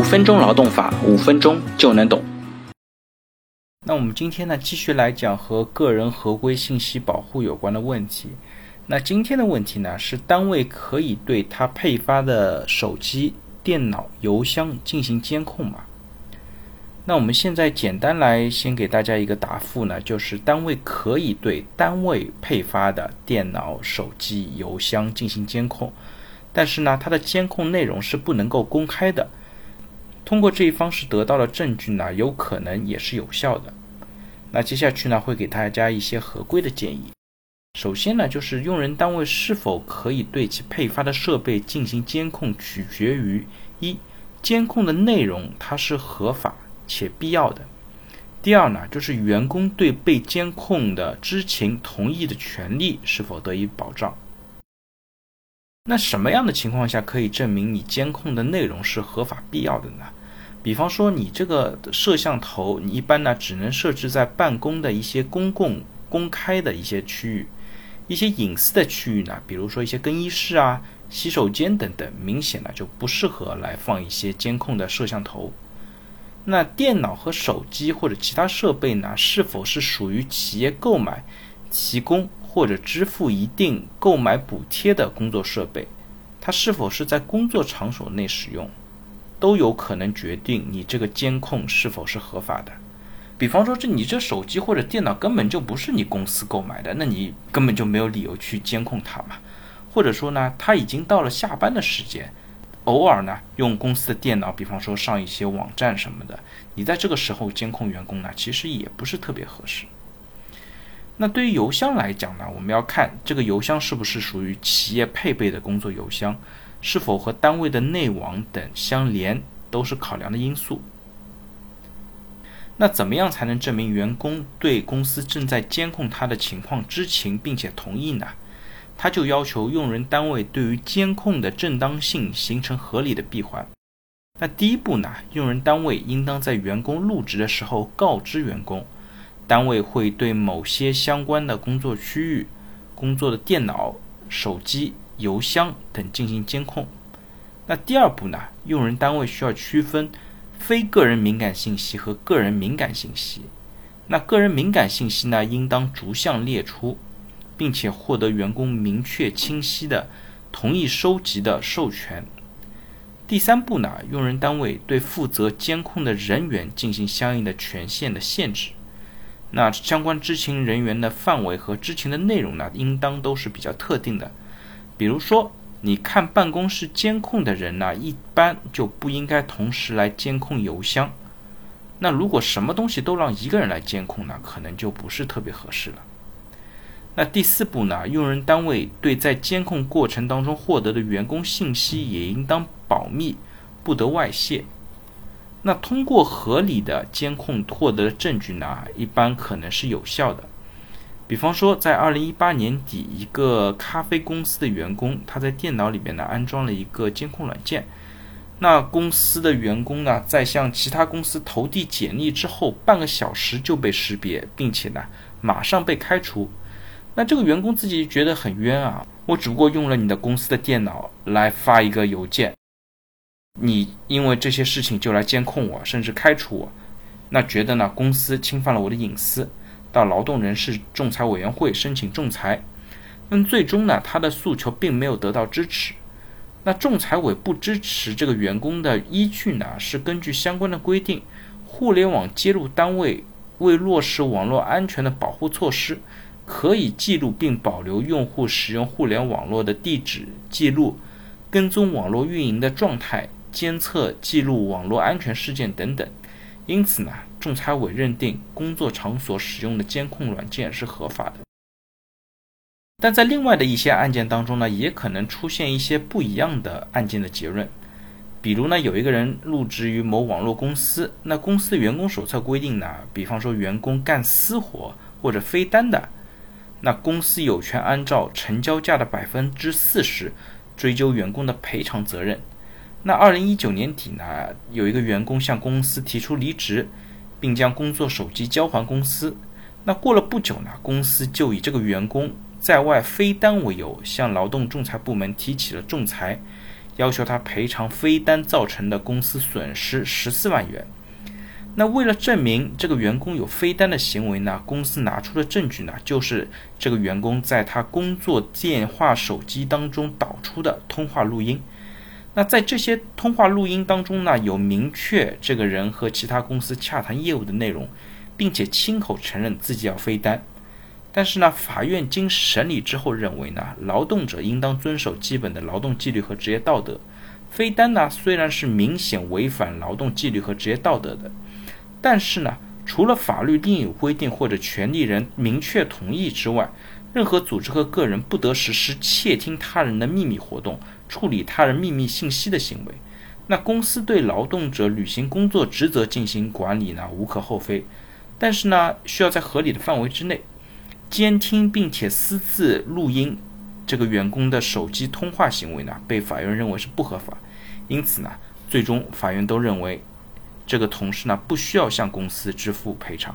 五分钟劳动法，五分钟就能懂。那我们今天呢，继续来讲和个人合规信息保护有关的问题。那今天的问题呢，是单位可以对他配发的手机、电脑、邮箱进行监控吗？那我们现在简单来先给大家一个答复呢，就是单位可以对单位配发的电脑、手机、邮箱进行监控，但是呢，它的监控内容是不能够公开的。通过这一方式得到的证据呢，有可能也是有效的。那接下去呢，会给大家一些合规的建议。首先呢，就是用人单位是否可以对其配发的设备进行监控，取决于一监控的内容它是合法且必要的。第二呢，就是员工对被监控的知情同意的权利是否得以保障。那什么样的情况下可以证明你监控的内容是合法必要的呢？比方说，你这个摄像头，你一般呢只能设置在办公的一些公共、公开的一些区域，一些隐私的区域呢，比如说一些更衣室啊、洗手间等等，明显呢就不适合来放一些监控的摄像头。那电脑和手机或者其他设备呢，是否是属于企业购买、提供？或者支付一定购买补贴的工作设备，它是否是在工作场所内使用，都有可能决定你这个监控是否是合法的。比方说，这你这手机或者电脑根本就不是你公司购买的，那你根本就没有理由去监控它嘛。或者说呢，他已经到了下班的时间，偶尔呢用公司的电脑，比方说上一些网站什么的，你在这个时候监控员工呢，其实也不是特别合适。那对于邮箱来讲呢，我们要看这个邮箱是不是属于企业配备的工作邮箱，是否和单位的内网等相连，都是考量的因素。那怎么样才能证明员工对公司正在监控他的情况知情并且同意呢？他就要求用人单位对于监控的正当性形成合理的闭环。那第一步呢，用人单位应当在员工入职的时候告知员工。单位会对某些相关的工作区域、工作的电脑、手机、邮箱等进行监控。那第二步呢？用人单位需要区分非个人敏感信息和个人敏感信息。那个人敏感信息呢，应当逐项列出，并且获得员工明确清晰的同意收集的授权。第三步呢？用人单位对负责监控的人员进行相应的权限的限制。那相关知情人员的范围和知情的内容呢，应当都是比较特定的。比如说，你看办公室监控的人呢，一般就不应该同时来监控邮箱。那如果什么东西都让一个人来监控呢，可能就不是特别合适了。那第四步呢，用人单位对在监控过程当中获得的员工信息也应当保密，不得外泄。那通过合理的监控获得的证据呢，一般可能是有效的。比方说，在二零一八年底，一个咖啡公司的员工，他在电脑里面呢安装了一个监控软件。那公司的员工呢，在向其他公司投递简历之后，半个小时就被识别，并且呢马上被开除。那这个员工自己觉得很冤啊，我只不过用了你的公司的电脑来发一个邮件。你因为这些事情就来监控我，甚至开除我，那觉得呢？公司侵犯了我的隐私，到劳动人事仲裁委员会申请仲裁。那最终呢，他的诉求并没有得到支持。那仲裁委不支持这个员工的依据呢？是根据相关的规定，互联网接入单位为落实网络安全的保护措施，可以记录并保留用户使用互联网络的地址记录，跟踪网络运营的状态。监测、记录网络安全事件等等，因此呢，仲裁委认定工作场所使用的监控软件是合法的。但在另外的一些案件当中呢，也可能出现一些不一样的案件的结论。比如呢，有一个人入职于某网络公司，那公司员工手册规定呢，比方说员工干私活或者非单的，那公司有权按照成交价的百分之四十追究员工的赔偿责任。那二零一九年底呢，有一个员工向公司提出离职，并将工作手机交还公司。那过了不久呢，公司就以这个员工在外飞单为由，向劳动仲裁部门提起了仲裁，要求他赔偿飞单造成的公司损失十四万元。那为了证明这个员工有飞单的行为呢，公司拿出的证据呢，就是这个员工在他工作电话手机当中导出的通话录音。那在这些通话录音当中呢，有明确这个人和其他公司洽谈业务的内容，并且亲口承认自己要飞单。但是呢，法院经审理之后认为呢，劳动者应当遵守基本的劳动纪律和职业道德。飞单呢，虽然是明显违反劳动纪律和职业道德的，但是呢，除了法律另有规定或者权利人明确同意之外，任何组织和个人不得实施窃听他人的秘密活动、处理他人秘密信息的行为。那公司对劳动者履行工作职责进行管理呢，无可厚非，但是呢，需要在合理的范围之内。监听并且私自录音这个员工的手机通话行为呢，被法院认为是不合法，因此呢，最终法院都认为这个同事呢不需要向公司支付赔偿。